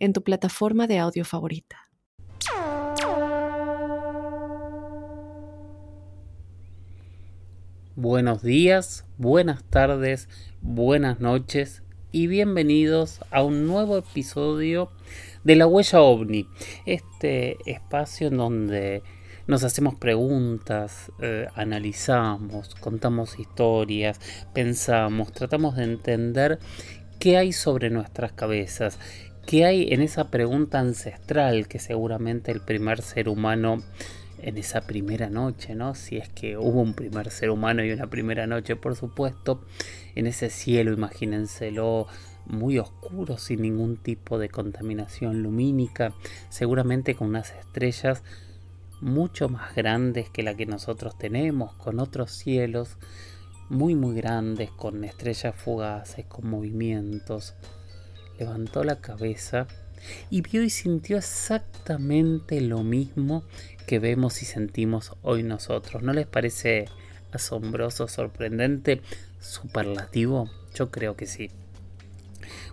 en tu plataforma de audio favorita. Buenos días, buenas tardes, buenas noches y bienvenidos a un nuevo episodio de La Huella OVNI, este espacio en donde nos hacemos preguntas, eh, analizamos, contamos historias, pensamos, tratamos de entender qué hay sobre nuestras cabezas, qué hay en esa pregunta ancestral que seguramente el primer ser humano en esa primera noche, ¿no? Si es que hubo un primer ser humano y una primera noche, por supuesto, en ese cielo, imagínenselo, muy oscuro, sin ningún tipo de contaminación lumínica, seguramente con unas estrellas mucho más grandes que la que nosotros tenemos, con otros cielos muy muy grandes, con estrellas fugaces, con movimientos. Levantó la cabeza y vio y sintió exactamente lo mismo que vemos y sentimos hoy nosotros. ¿No les parece asombroso, sorprendente, superlativo? Yo creo que sí.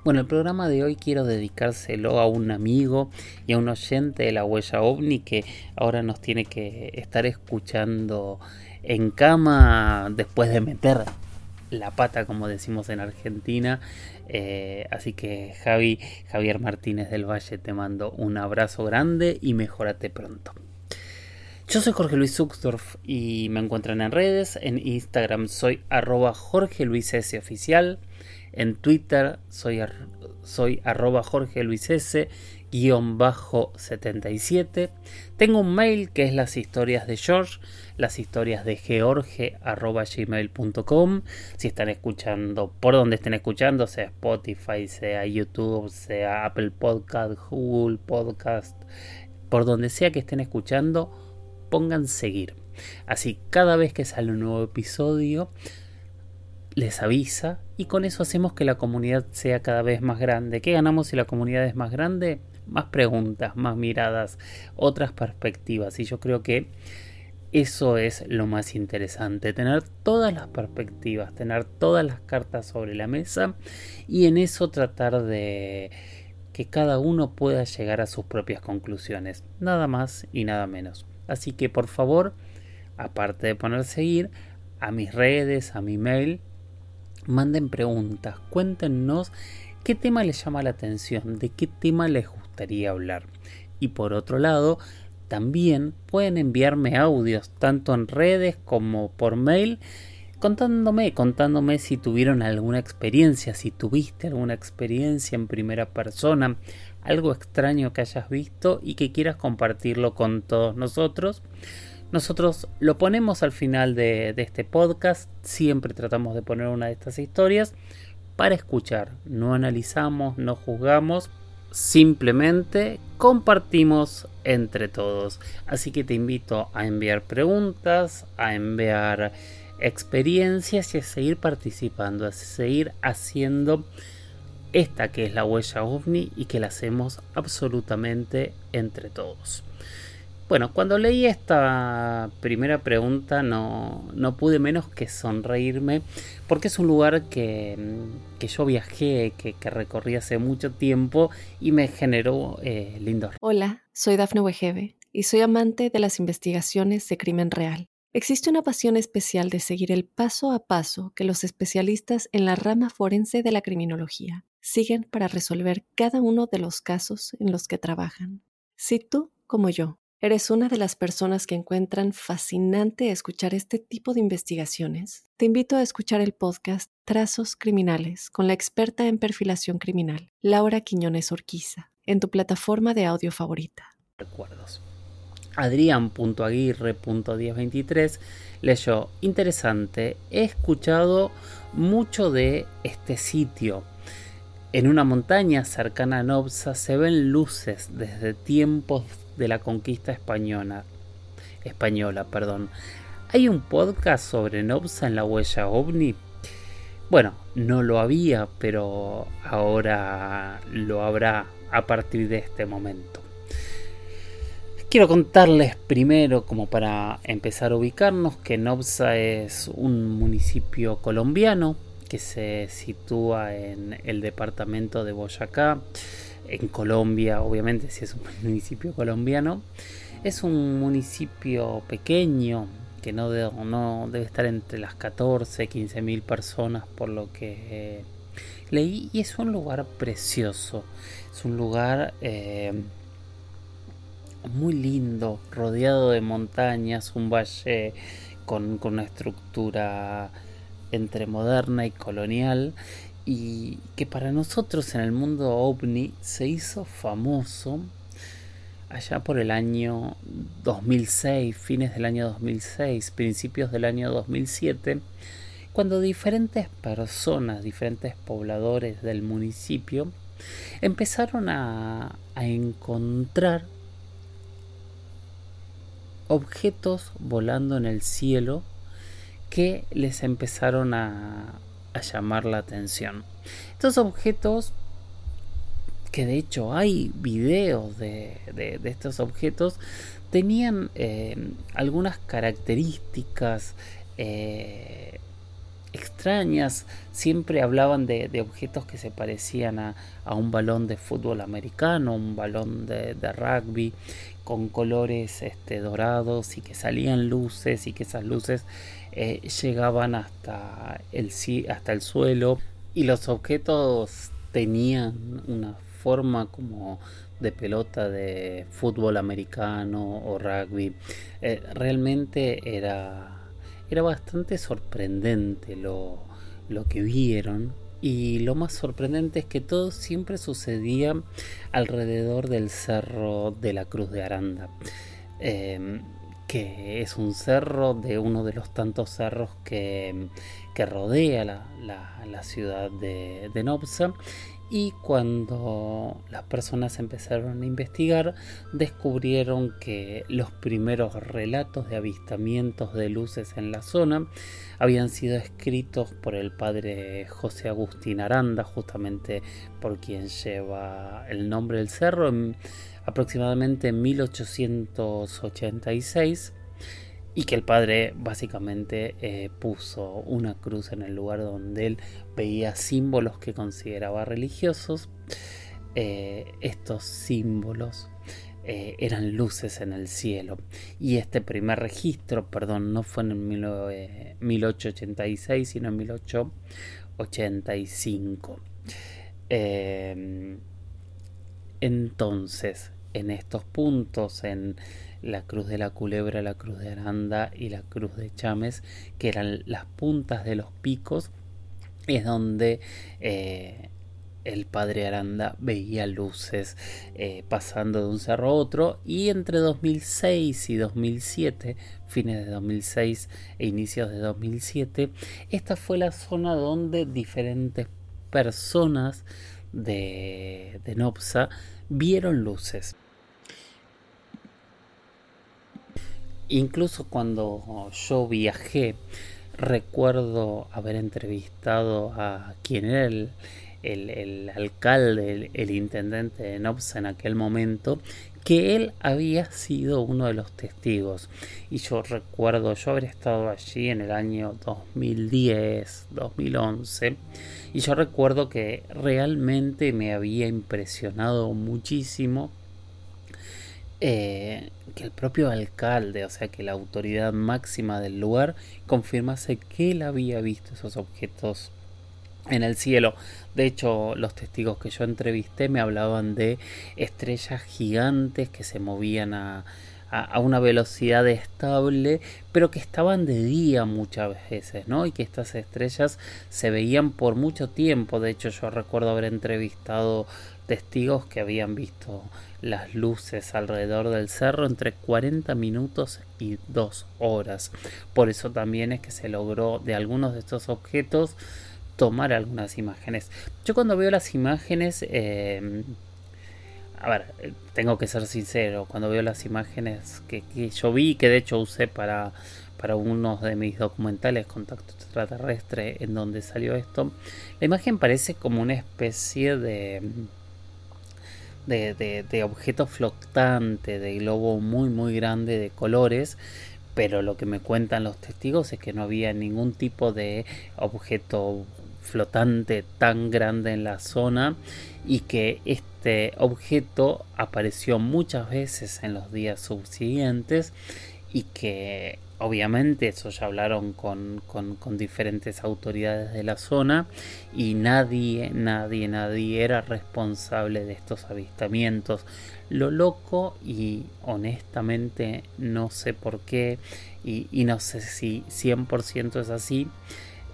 Bueno, el programa de hoy quiero dedicárselo a un amigo y a un oyente de la huella ovni que ahora nos tiene que estar escuchando en cama después de meter la pata, como decimos en Argentina. Eh, así que Javi, Javier Martínez del Valle, te mando un abrazo grande y mejórate pronto. Yo soy Jorge Luis Zuxdorf y me encuentran en redes. En Instagram soy arroba Jorge Luis S. Oficial. En Twitter soy, soy arroba Jorge Luis S. Guión bajo 77. Tengo un mail que es las historias de George, las historias de George. Si están escuchando, por donde estén escuchando, sea Spotify, sea YouTube, sea Apple Podcast, Google Podcast, por donde sea que estén escuchando pongan seguir. Así cada vez que sale un nuevo episodio les avisa y con eso hacemos que la comunidad sea cada vez más grande. ¿Qué ganamos si la comunidad es más grande? Más preguntas, más miradas, otras perspectivas. Y yo creo que eso es lo más interesante, tener todas las perspectivas, tener todas las cartas sobre la mesa y en eso tratar de que cada uno pueda llegar a sus propias conclusiones. Nada más y nada menos. Así que por favor, aparte de poner seguir, a mis redes, a mi mail, manden preguntas, cuéntenos qué tema les llama la atención, de qué tema les hablar. Y por otro lado, también pueden enviarme audios, tanto en redes como por mail, contándome, contándome si tuvieron alguna experiencia, si tuviste alguna experiencia en primera persona, algo extraño que hayas visto y que quieras compartirlo con todos nosotros. Nosotros lo ponemos al final de, este podcast, siempre tratamos de poner una de estas historias para escuchar, no analizamos, no juzgamos, simplemente compartimos entre todos. Así que te invito a enviar preguntas, a enviar experiencias y a seguir participando, a seguir haciendo esta que es la huella ovni y que la hacemos absolutamente entre todos. Bueno, cuando leí esta primera pregunta no, no pude menos que sonreírme porque es un lugar que, que yo viajé, que, que, recorrí hace mucho tiempo y me generó eh. Hola, soy Dafne Wegebe y soy amante de las investigaciones de crimen real. Existe una pasión especial de seguir el paso a paso que los especialistas en la rama forense de la criminología siguen para resolver cada uno de los casos en los que trabajan. Si tú, como yo, eres una de las personas que encuentran fascinante escuchar este tipo de investigaciones, te invito a escuchar el podcast Trazos Criminales con la experta en perfilación criminal, Laura Quiñones Orquiza, en tu plataforma de audio favorita. Recuerdos. Adrián.aguirre.1023 leyó, interesante, he escuchado mucho de este sitio En una montaña cercana a Nobsa se ven luces desde tiempos de la conquista española. española perdón. ¿Hay un podcast sobre Nobsa en la huella ovni? Bueno, no lo había, pero ahora lo habrá a partir de este momento. Quiero contarles primero, como para empezar a ubicarnos, que Nobsa es un municipio colombiano que se sitúa en el departamento de Boyacá, en Colombia, obviamente si es un municipio colombiano. Es un municipio pequeño que no, no debe estar entre las 14, 15 mil personas por lo que leí y es un lugar precioso. Es un lugar... Eh, muy lindo, rodeado de montañas, un valle con, una estructura entre moderna y colonial y que para nosotros en el mundo ovni se hizo famoso allá por el año 2006, fines del año 2006, principios del año 2007, cuando diferentes personas, diferentes pobladores del municipio empezaron a, a encontrar objetos volando en el cielo que les empezaron a, llamar la atención. Estos objetos, que de hecho hay videos de, estos objetos, tenían eh, algunas características eh, extrañas. Siempre hablaban de, objetos que se parecían a, un balón de fútbol americano, un balón de, de rugby, con colores este, dorados y que salían luces y que esas luces eh, llegaban hasta el, hasta el suelo y los objetos tenían una forma como de pelota de fútbol americano o rugby. Eh, realmente era, era bastante sorprendente lo, lo que vieron y lo más sorprendente es que todo siempre sucedía alrededor del cerro de la Cruz de Aranda, em, que es un cerro de uno de los tantos cerros que, rodea la, ciudad de, de y cuando las personas empezaron a investigar descubrieron que los primeros relatos de avistamientos de luces en la zona habían sido escritos por el padre José Agustín Aranda, justamente por quien lleva el nombre del cerro, en aproximadamente en 1886 y que el padre básicamente eh, puso una cruz en el lugar donde él veía símbolos que consideraba religiosos. Eh, estos símbolos eh, eran luces en el cielo. Y este primer registro, perdón, no fue en 1886, sino en 1885. entonces, en estos puntos, en la cruz de la culebra, la cruz de Aranda y la cruz de Chames, que eran las puntas de los picos, es donde eh, el padre Aranda veía luces eh, pasando de un cerro a otro y entre 2006 y 2007, fines de 2006 e inicios de 2007, esta fue la zona donde diferentes personas de, de Nopsa vieron luces. Incluso cuando yo viajé, recuerdo haber entrevistado a quien era el, el, alcalde, el, intendente de Nobsa en aquel momento, que él había sido uno de los testigos. Y yo recuerdo yo haber estado allí en el año 2010, 2011, y yo recuerdo que realmente me había impresionado muchísimo eh, que el propio alcalde, o sea que la autoridad máxima del lugar, confirmase que él había visto esos objetos en el cielo. De hecho, los testigos que yo entrevisté me hablaban de estrellas gigantes que se movían a, a, una velocidad estable, pero que estaban de día muchas veces, ¿no? Y que estas estrellas se veían por mucho tiempo. De hecho, yo recuerdo haber entrevistado testigos que habían visto las luces alrededor del cerro entre 40 minutos y 2 horas. Por eso también es que se logró de algunos de estos objetos tomar algunas imágenes. Yo cuando veo las imágenes, eh, a ver, tengo que ser sincero, cuando veo las imágenes que, yo vi, que de hecho usé para, para uno de mis documentales, Contacto Extraterrestre, en donde salió esto, la imagen parece como una especie de... De, objeto flotante, de globo muy muy grande de colores, pero lo que me cuentan los testigos es que no había ningún tipo de objeto flotante tan grande en la zona y que este objeto apareció muchas veces en los días subsiguientes y que obviamente eso ya hablaron con, con, diferentes autoridades de la zona y nadie, nadie, nadie era responsable de estos avistamientos. Lo loco y honestamente no sé por qué y, y no sé si 100% es así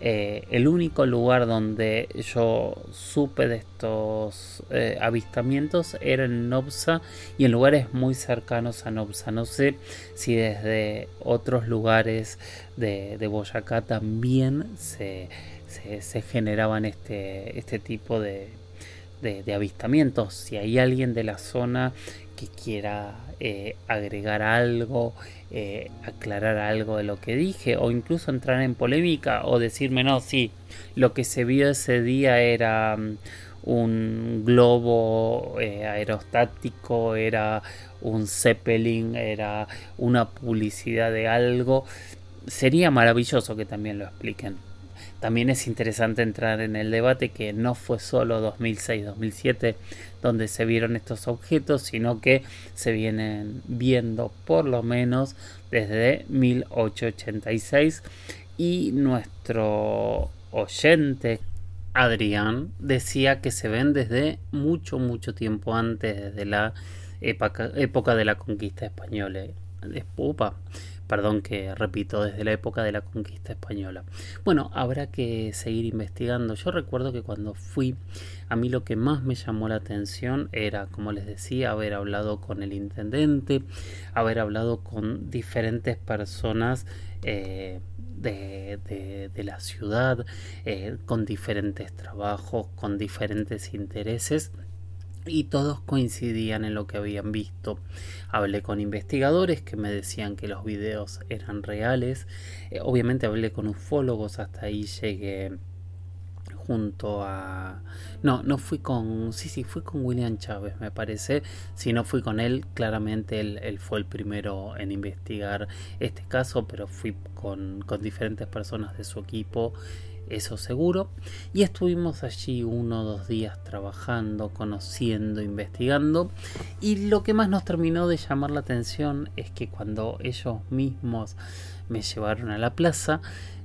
eh, el único lugar donde yo supe de estos eh, avistamientos era en Nobsa y en lugares muy cercanos a Nobsa. No sé si desde otros lugares de, Boyacá también se, generaban este, este tipo de, de, avistamientos. Si hay alguien de la zona que quiera eh, agregar algo, eh, aclarar algo de lo que dije o incluso entrar en polémica o decirme no, sí, lo que se vio ese día era mm, un globo eh, aerostático, era un zeppelin, era una publicidad de algo, sería maravilloso que también lo expliquen. También es interesante entrar en el debate que no fue solo 2006-2007 donde se vieron estos objetos, sino que se vienen viendo por lo menos desde 1886 y nuestro oyente Adrián decía que se ven desde mucho mucho tiempo antes, desde la época, época de la conquista española. Upa, perdón que repito, desde la época de la conquista española. Bueno, habrá que seguir investigando. Yo recuerdo que cuando fui, a mí lo que más me llamó la atención era, como les decía, haber hablado con el intendente, haber hablado con diferentes personas. Eh, de, la ciudad, eh, con diferentes trabajos, con diferentes intereses y todos coincidían en lo que habían visto. Hablé con investigadores que me decían que los videos eran reales. Eh, obviamente hablé con ufólogos, hasta ahí llegué junto a... No, no fui con... Sí, sí, fui con William Chávez, me parece. Si no fui con él, claramente él, él fue el primero en investigar este caso, pero fui con, con diferentes personas de su equipo eso seguro. Y estuvimos allí uno o dos días trabajando, conociendo, investigando. Y lo que más nos terminó de llamar la atención es que cuando ellos mismos me llevaron a la plaza,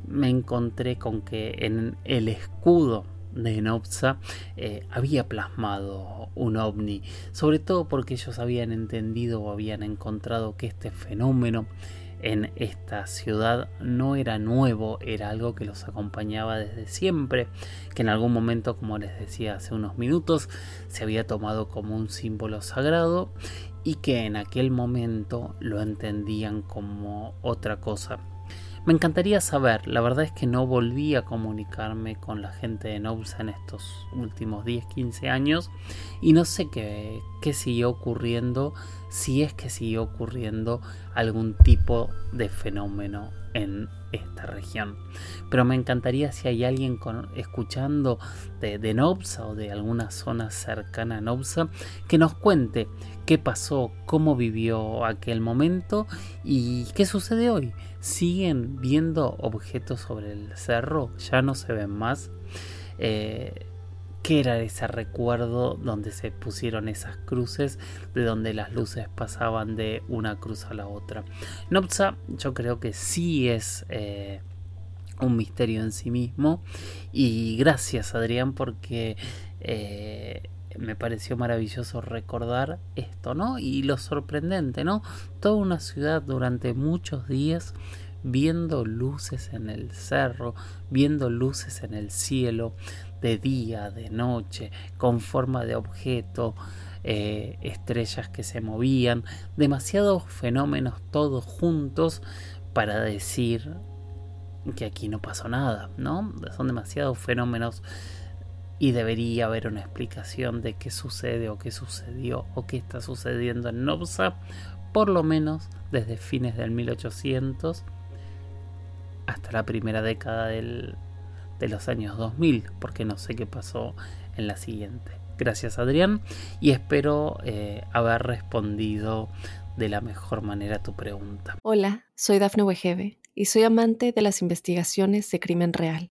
me encontré con que en el escudo de Nopsa eh, había plasmado un ovni, sobre todo porque ellos habían entendido o habían encontrado que este fenómeno en esta ciudad no era nuevo, era algo que los acompañaba desde siempre, que en algún momento, como les decía hace unos minutos, se había tomado como un símbolo sagrado y que en aquel momento lo entendían como otra cosa. Me encantaría saber, la verdad es que no volví a comunicarme con la gente de Nousa en estos últimos 10-15 años y no sé qué, qué siguió ocurriendo, si es que siguió ocurriendo algún tipo de fenómeno en esta región. Pero me encantaría si hay alguien escuchando de, de Nobsa o de alguna zona cercana a Nobsa que nos cuente qué pasó, cómo vivió aquel momento y qué sucede hoy. ¿Siguen viendo objetos sobre el cerro? ¿Ya no se ven más? Eh, ¿Qué era ese recuerdo donde se pusieron esas cruces, de donde las luces pasaban de una cruz a la otra? Nopsa yo creo que sí es eh, un misterio en sí mismo y gracias Adrián porque eh, me pareció maravilloso recordar esto, ¿no? Y lo sorprendente, ¿no? Toda una ciudad durante muchos días viendo luces en el cerro, viendo luces en el cielo, de día, de noche, con forma de objeto, eh, estrellas que se movían, demasiados fenómenos todos juntos para decir que aquí no pasó nada, ¿no? Son demasiados fenómenos y debería haber una explicación de qué sucede o qué sucedió o qué está sucediendo en Nopsa, por lo menos desde fines del 1800 hasta la primera década del, de los años 2000, porque no sé qué pasó en la siguiente. Gracias Adrián y espero eh, haber respondido de la mejor manera tu pregunta. Hola, soy Dafne Wegebe y soy amante de las investigaciones de crimen real.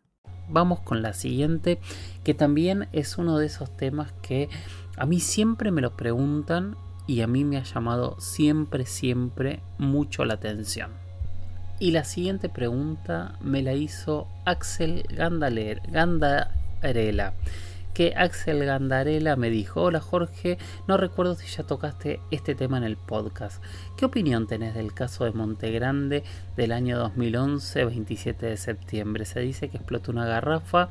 Vamos con la siguiente, que también es uno de esos temas que a mí siempre me lo preguntan y a mí me ha llamado siempre, siempre mucho la atención. Y la siguiente pregunta me la hizo Axel Gandaler, Gandarela. Que Axel Gandarela me dijo, hola Jorge, no recuerdo si ya tocaste este tema en el podcast. ¿Qué opinión tenés del caso de Montegrande del año 2011, 27 de septiembre? Se dice que explotó una garrafa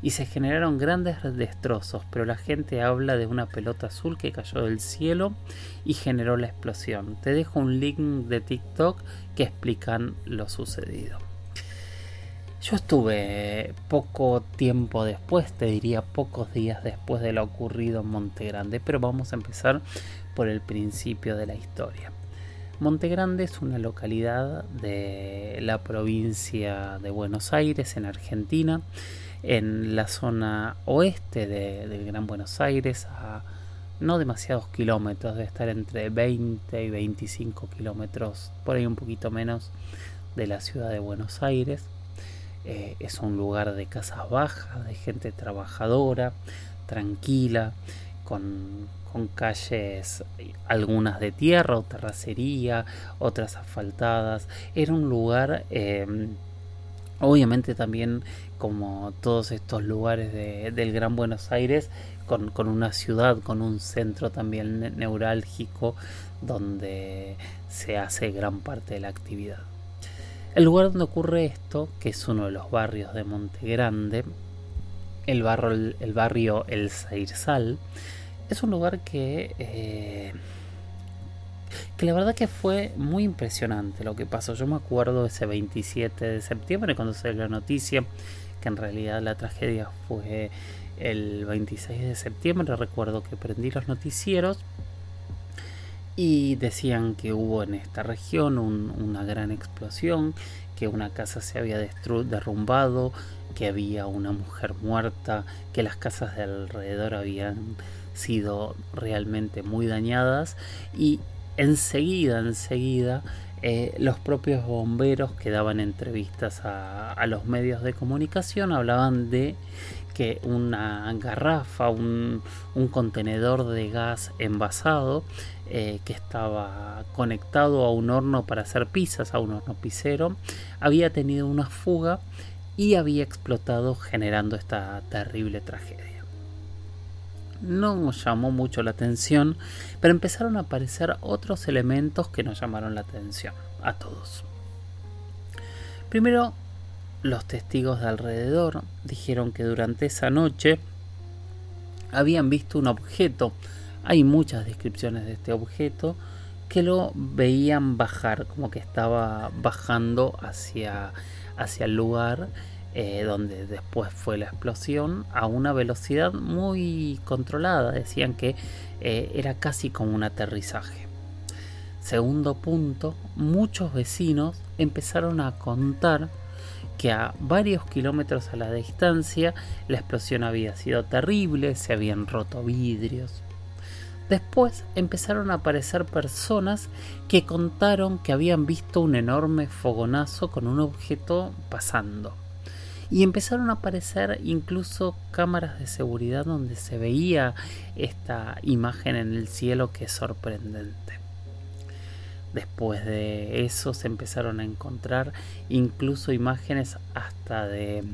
y se generaron grandes destrozos, pero la gente habla de una pelota azul que cayó del cielo y generó la explosión. Te dejo un link de TikTok que explican lo sucedido. Yo estuve poco tiempo después, te diría pocos días después de lo ocurrido en Montegrande, pero vamos a empezar por el principio de la historia. Montegrande es una localidad de la provincia de Buenos Aires, en Argentina en la zona oeste de, del Gran Buenos Aires, a no demasiados kilómetros, de estar entre 20 y 25 kilómetros, por ahí un poquito menos, de la ciudad de Buenos Aires. Eh, es un lugar de casas bajas, de gente trabajadora, tranquila, con, calles, algunas de tierra o terracería, otras asfaltadas. Era un lugar, eh, obviamente también como todos estos lugares del Gran Buenos Aires, con, una ciudad, con un centro también neurálgico donde se hace gran parte de la actividad. El lugar donde ocurre esto, que es uno de los barrios de Monte Grande, el, barrio, el barrio El Sairzal, es un lugar que eh, que la verdad que fue muy impresionante lo que pasó. Yo me acuerdo ese 27 de septiembre cuando se dio la noticia que en realidad la tragedia fue el 26 de septiembre. Recuerdo que prendí los noticieros y decían que hubo en esta región una gran explosión, que una casa se había derrumbado, que había una mujer muerta, que las casas de alrededor habían sido realmente muy dañadas y enseguida, enseguida eh, los propios bomberos que daban entrevistas a, los medios de comunicación hablaban de que una garrafa, un, contenedor de gas envasado eh, que estaba conectado a un horno para hacer pizzas, a un horno pisero, había tenido una fuga y había explotado generando esta terrible tragedia no nos llamó mucho la atención, pero empezaron a aparecer otros elementos que nos llamaron la atención a todos. Primero, los testigos de alrededor dijeron que durante esa noche habían visto un objeto. Hay muchas descripciones de este objeto que lo veían bajar, como que estaba bajando hacia, hacia el lugar eh, donde después fue la explosión, a una velocidad muy controlada. Decían que eh, era casi como un aterrizaje. Segundo punto, muchos vecinos empezaron a contar que a varios kilómetros a la distancia la explosión había sido terrible, se habían roto vidrios. Después empezaron a aparecer personas que contaron que habían visto un enorme fogonazo con un objeto pasando y empezaron a aparecer incluso cámaras de seguridad donde se veía esta imagen en el cielo que es sorprendente. Después de eso se empezaron a encontrar incluso imágenes hasta de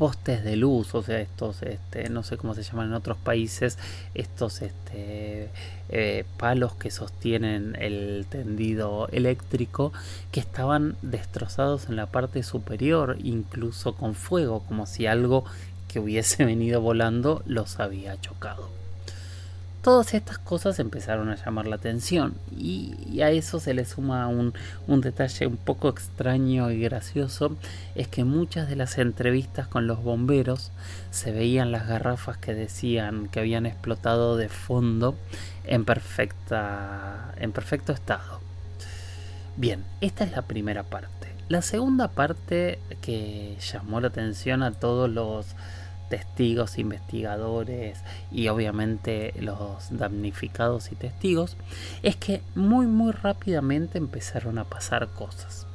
postes de luz, o sea, estos, este, no sé cómo se llaman en otros países, estos este, eh, palos que sostienen el tendido eléctrico, que estaban destrozados en la parte superior, incluso con fuego, como si algo que hubiese venido volando los había chocado. Todas estas cosas empezaron a llamar la atención y, a eso se le suma un, un, detalle un poco extraño y gracioso, es que muchas de las entrevistas con los bomberos se veían las garrafas que decían que habían explotado de fondo en, perfecta, en perfecto estado. Bien, esta es la primera parte. La segunda parte que llamó la atención a todos los testigos, investigadores y obviamente los damnificados y testigos, es que muy muy rápidamente empezaron a pasar cosas.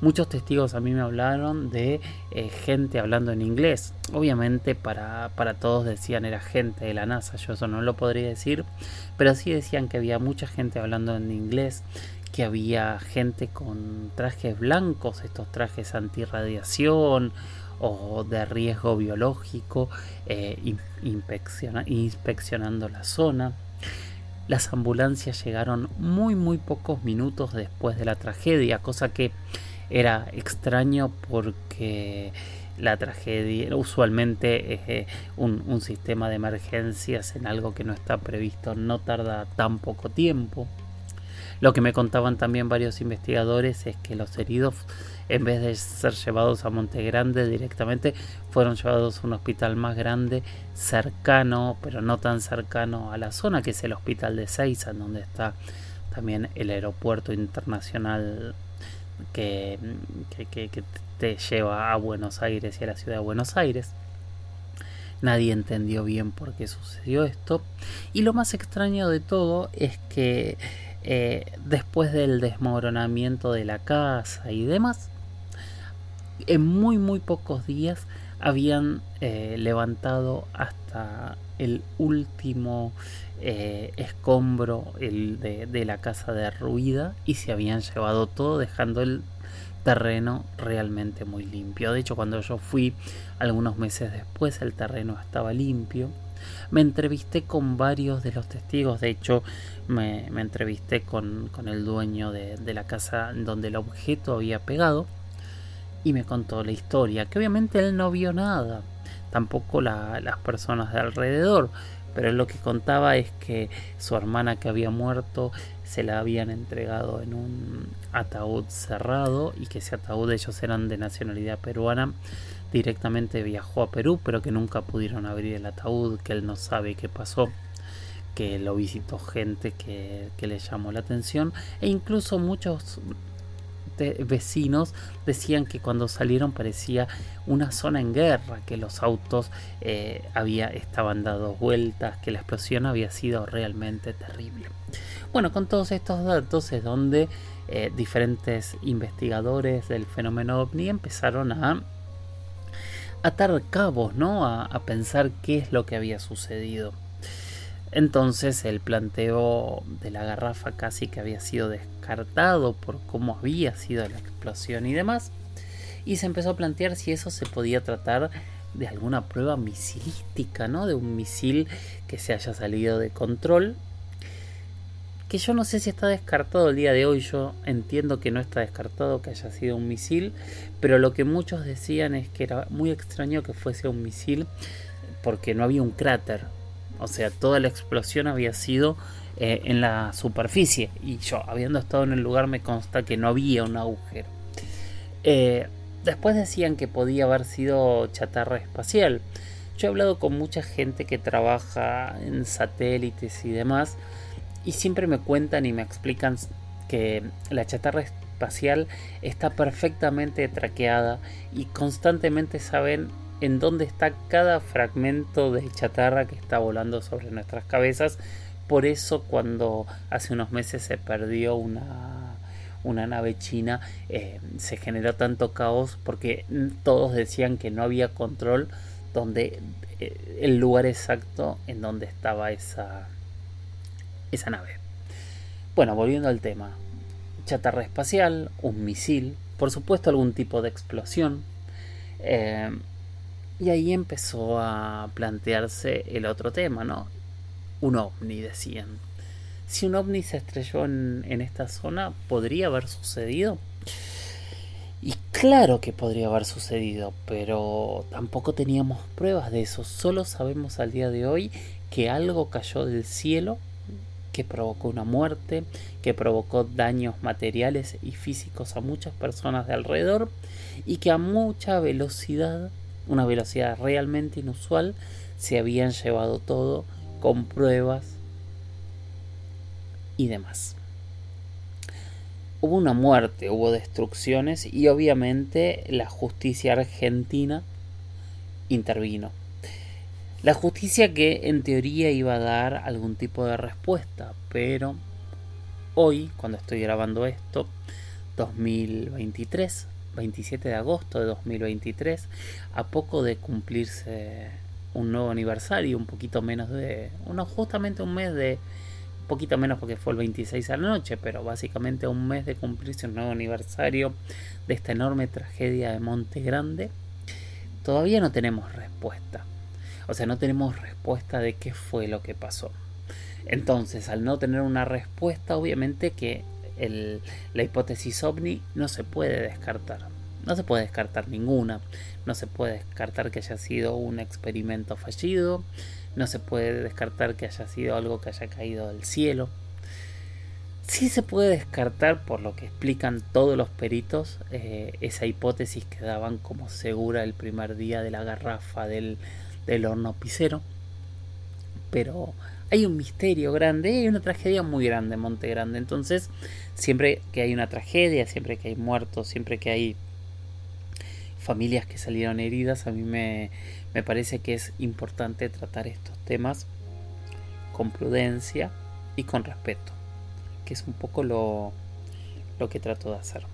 Muchos testigos a mí me hablaron de eh, gente hablando en inglés. Obviamente para, para todos decían era gente de la NASA, yo eso no lo podría decir, pero sí decían que había mucha gente hablando en inglés, que había gente con trajes blancos, estos trajes antirradiación o de riesgo biológico, eh, inspeccionando la zona. Las ambulancias llegaron muy muy pocos minutos después de la tragedia, cosa que era extraño porque la tragedia usualmente eh, un, un sistema de emergencias en algo que no está previsto no tarda tan poco tiempo. Lo que me contaban también varios investigadores es que los heridos en vez de ser llevados a Monte Grande directamente, fueron llevados a un hospital más grande, cercano, pero no tan cercano a la zona, que es el hospital de Seiza, donde está también el aeropuerto internacional que, te lleva a Buenos Aires y a la ciudad de Buenos Aires. Nadie entendió bien por qué sucedió esto. Y lo más extraño de todo es que eh, después del desmoronamiento de la casa y demás, en muy muy pocos días habían eh, levantado hasta el último eh, escombro el de, la casa derruida y se habían llevado todo dejando el terreno realmente muy limpio. De hecho, cuando yo fui algunos meses después, el terreno estaba limpio. Me entrevisté con varios de los testigos, de hecho me, entrevisté con, el dueño de, de la casa donde el objeto había pegado y me contó la historia, que obviamente él no vio nada, tampoco las personas de alrededor, pero lo que contaba es que su hermana que había muerto se la habían entregado en un ataúd cerrado y que ese ataúd ellos eran de nacionalidad peruana directamente viajó a Perú pero que nunca pudieron abrir el ataúd que él no sabe qué pasó que lo visitó gente que, que le llamó la atención e incluso muchos vecinos decían que cuando salieron parecía una zona en guerra, que los autos eh, había, estaban dados vueltas, que la explosión había sido realmente terrible. Bueno, con todos estos datos es donde eh, diferentes investigadores del fenómeno ovni empezaron a atar cabos, ¿no? a pensar qué es lo que había sucedido. Entonces el planteo de la garrafa casi que había sido descartado por cómo había sido la explosión y demás. Y se empezó a plantear si eso se podía tratar de alguna prueba misilística, ¿no? De un misil que se haya salido de control. Que yo no sé si está descartado el día de hoy. Yo entiendo que no está descartado que haya sido un misil. Pero lo que muchos decían es que era muy extraño que fuese un misil porque no había un cráter o sea, toda la explosión había sido eh, en la superficie. Y yo, habiendo estado en el lugar, me consta que no había un agujero. Eh, después decían que podía haber sido chatarra espacial. Yo he hablado con mucha gente que trabaja en satélites y demás. Y siempre me cuentan y me explican que la chatarra espacial está perfectamente traqueada y constantemente saben en dónde está cada fragmento de chatarra que está volando sobre nuestras cabezas. Por eso cuando hace unos meses se perdió una, una nave china, eh, se generó tanto caos porque todos decían que no había control donde eh, el lugar exacto en donde estaba esa, esa nave. Bueno, volviendo al tema. Chatarra espacial, un misil, por supuesto algún tipo de explosión. Eh, Y ahí empezó a plantearse el otro tema, ¿no? Un ovni, decían. Si un ovni se estrelló en, en esta zona, ¿podría haber sucedido? Y claro que podría haber sucedido, pero tampoco teníamos pruebas de eso. Solo sabemos al día de hoy que algo cayó del cielo que provocó una muerte, que provocó daños materiales y físicos a muchas personas de alrededor y que a mucha velocidad, una velocidad realmente inusual, se habían llevado todo con pruebas y demás hubo una muerte, hubo destrucciones y obviamente la justicia argentina intervino. La justicia que en teoría iba a dar algún tipo de respuesta, pero hoy, cuando estoy grabando esto, 2023, 27 de agosto de 2023, a poco de cumplirse un nuevo aniversario, un poquito menos de, uno justamente un mes de poquito menos porque fue el 26 a la noche, pero básicamente un mes de cumplirse un nuevo aniversario de esta enorme tragedia de Monte Grande, todavía no tenemos respuesta. O sea, no tenemos respuesta de qué fue lo que pasó. Entonces, al no tener una respuesta, obviamente que la hipótesis ovni no se puede descartar. No se puede descartar ninguna. No se puede descartar que haya sido un experimento fallido. No se puede descartar que haya sido algo que haya caído del cielo. Sí se puede descartar, por lo que explican todos los peritos, eh, esa hipótesis que daban como segura el primer día de la garrafa del, del horno pisero. Pero hay un misterio grande y hay una tragedia muy grande en Monte Grande. Entonces, siempre que hay una tragedia, siempre que hay muertos, siempre que hay familias que salieron heridas, a mí me, me parece que es importante tratar estos temas con prudencia y con respeto, que es un poco lo, lo que trato de hacer.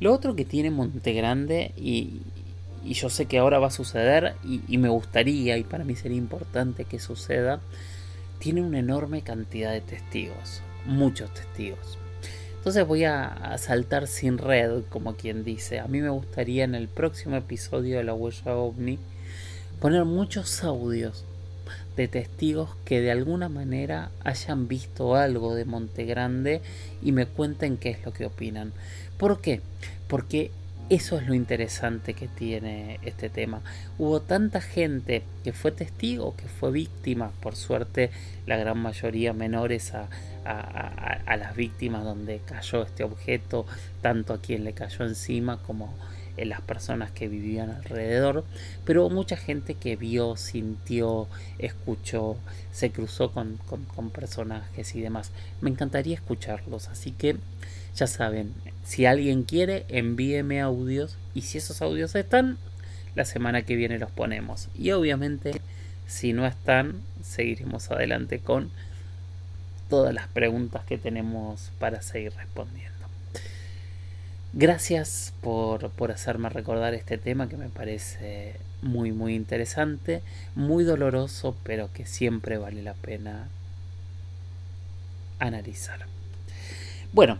Lo otro que tiene Monte Grande, y, y yo sé que ahora va a suceder, y, me gustaría, y para mí sería importante que suceda, tiene una enorme cantidad de testigos, muchos testigos. Entonces voy a, saltar sin red, como quien dice. A mí me gustaría en el próximo episodio de la huella ovni poner muchos audios de testigos que de alguna manera hayan visto algo de Monte Grande y me cuenten qué es lo que opinan. ¿Por qué? Porque eso es lo interesante que tiene este tema. Hubo tanta gente que fue testigo, que fue víctima, por suerte la gran mayoría menores a, a, las víctimas donde cayó este objeto, tanto a quien le cayó encima como en las personas que vivían alrededor, pero hubo mucha gente que vio, sintió, escuchó, se cruzó con, con personajes y demás. Me encantaría escucharlos, así que ya saben, si alguien quiere, envíeme audios y si esos audios están, la semana que viene los ponemos. Y obviamente, si no están, seguiremos adelante con todas las preguntas que tenemos para seguir respondiendo. Gracias por, por, hacerme recordar este tema que me parece muy muy interesante, muy doloroso, pero que siempre vale la pena analizar. Bueno,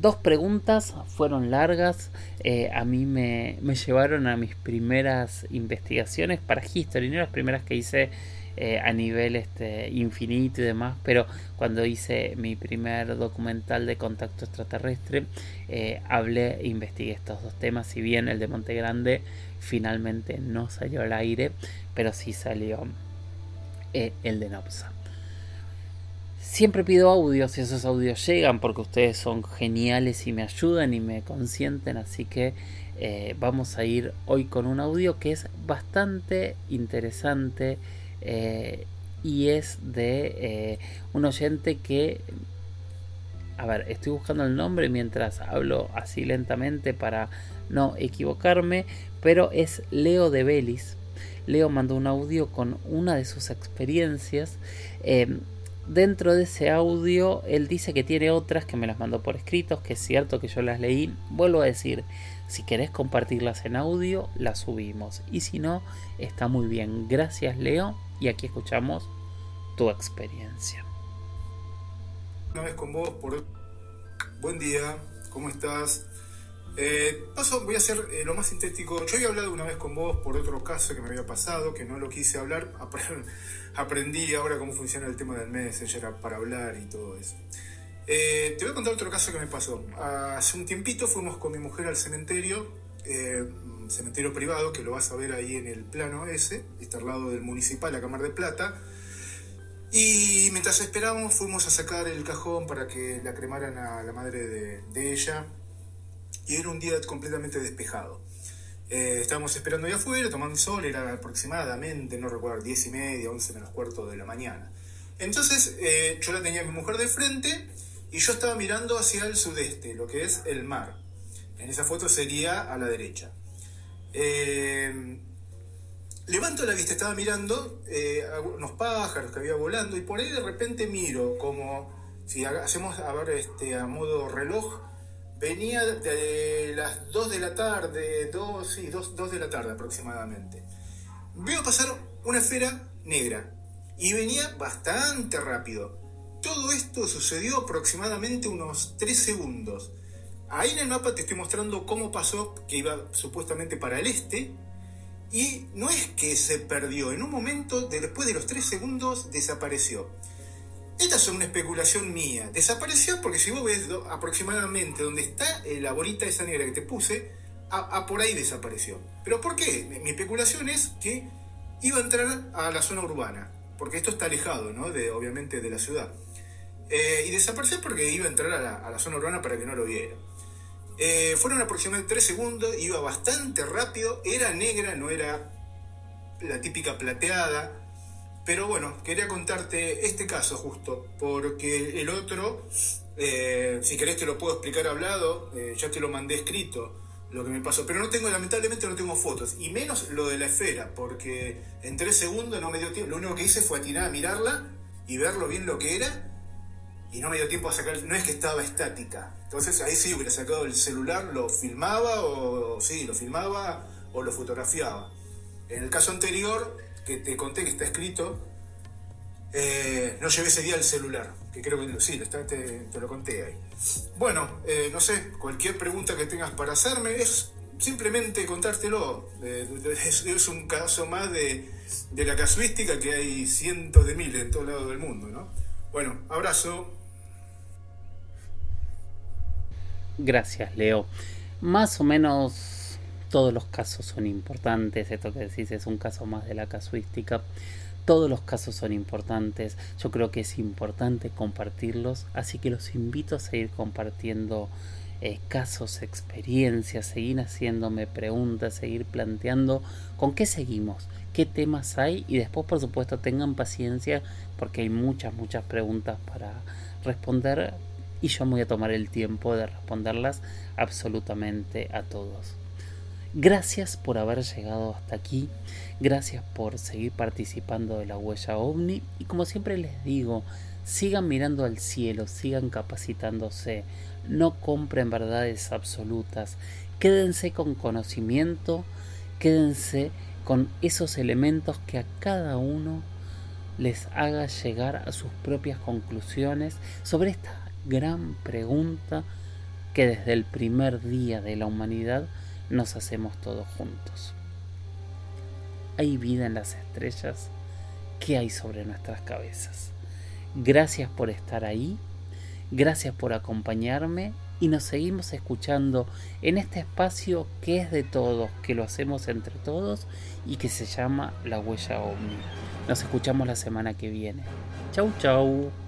dos preguntas fueron largas. Eh, a mí me, me, llevaron a mis primeras investigaciones para History, no las primeras que hice eh, a nivel este, infinito y demás, pero cuando hice mi primer documental de contacto extraterrestre, eh, hablé e investigué estos dos temas. Si bien el de Monte Grande finalmente no salió al aire, pero sí salió el de Nopsa. Siempre pido audios y esos audios llegan porque ustedes son geniales y me ayudan y me consienten. Así que eh, vamos a ir hoy con un audio que es bastante interesante eh, y es de eh, un oyente que... A ver, estoy buscando el nombre mientras hablo así lentamente para no equivocarme, pero es Leo de Belis. Leo mandó un audio con una de sus experiencias dentro de ese audio él dice que tiene otras que me las mandó por escritos, que es cierto que yo las leí. Vuelvo a decir, si querés compartirlas en audio, las subimos. Y si no, está muy bien. Gracias Leo y aquí escuchamos tu experiencia. Una vez con vos por... Buen día, ¿cómo estás? Eh, paso, voy a hacer eh, lo más sintético. Yo había hablado una vez con vos por otro caso que me había pasado, que no lo quise hablar. Aprendí ahora cómo funciona el tema del Messenger para hablar y todo eso. Eh, te voy a contar otro caso que me pasó. Hace un tiempito fuimos con mi mujer al cementerio, cementerio privado, que lo vas a ver ahí en el plano ese, está al lado del municipal, la Cámara de Plata. Y mientras esperábamos fuimos a sacar el cajón para que la cremaran a la madre de ella y era un día completamente despejado. Eh, estábamos esperando ahí afuera, tomando sol, era aproximadamente, no recuerdo, 10 y media, 11 menos cuarto de la mañana. Entonces eh, yo la tenía mi mujer de frente y yo estaba mirando hacia el sudeste, lo que es el mar. En esa foto sería a la derecha. Eh, levanto la vista, estaba mirando unos pájaros que había volando y por ahí de repente miro como si hacemos a ver este, a modo reloj Venía de las 2 de la tarde, 2, sí, 2, 2 de la tarde aproximadamente. Veo pasar una esfera negra y venía bastante rápido. Todo esto sucedió aproximadamente unos 3 segundos. Ahí en el mapa te estoy mostrando cómo pasó, que iba supuestamente para el este, y no es que se perdió, en un momento, después de los 3 segundos, desapareció. Esta es una especulación mía. Desapareció porque si vos ves aproximadamente donde está eh, la bolita esa negra que te puse, a, por ahí desapareció. ¿Pero por qué? Mi especulación es que iba a entrar a la zona urbana, porque esto está alejado, ¿no? De, obviamente, de la ciudad. Eh, y desapareció porque iba a entrar a la, zona urbana para que no lo viera. Eh, fueron aproximadamente 3 segundos, iba bastante rápido, era negra, no era la típica plateada, pero bueno, quería contarte este caso justo, porque el otro, eh, si querés te lo puedo explicar hablado, eh, ya te lo mandé escrito lo que me pasó, pero no tengo, lamentablemente no tengo fotos, y menos lo de la esfera, porque en tres segundos no me dio tiempo, lo único que hice fue atinar a mirarla y verlo bien lo que era, y no me dio tiempo a sacar, no es que estaba estática, entonces ahí sí hubiera sacado el celular, lo filmaba, o sí, lo filmaba, o lo fotografiaba. En el caso anterior, que te conté que está escrito, eh, no llevé ese día el celular, que creo que sí, te, lo conté ahí. Bueno, eh, no sé, cualquier pregunta que tengas para hacerme es simplemente contártelo. Eh, es, un caso más de, de, la casuística que hay cientos de miles en todo lado del mundo, ¿no? Bueno, abrazo. Gracias, Leo. Más o menos todos los casos son importantes, esto que decís es un caso más de la casuística, todos los casos son importantes, yo creo que es importante compartirlos, así que los invito a seguir compartiendo eh, casos, experiencias, seguir haciéndome preguntas, seguir planteando con qué seguimos, qué temas hay y después por supuesto tengan paciencia porque hay muchas, muchas preguntas para responder y yo me voy a tomar el tiempo de responderlas absolutamente a todos. Gracias por haber llegado hasta aquí, gracias por seguir participando de la huella ovni. Y como siempre les digo, sigan mirando al cielo, sigan capacitándose, no compren verdades absolutas, quédense con conocimiento, quédense con esos elementos que a cada uno les haga llegar a sus propias conclusiones sobre esta gran pregunta que desde el primer día de la humanidad nos hacemos todos juntos. ¿Hay vida en las estrellas? ¿Qué hay sobre nuestras cabezas? Gracias por estar ahí, gracias por acompañarme y nos seguimos escuchando en este espacio que es de todos, que lo hacemos entre todos y que se llama La Huella OVNI. Nos escuchamos la semana que viene. Chau, chau.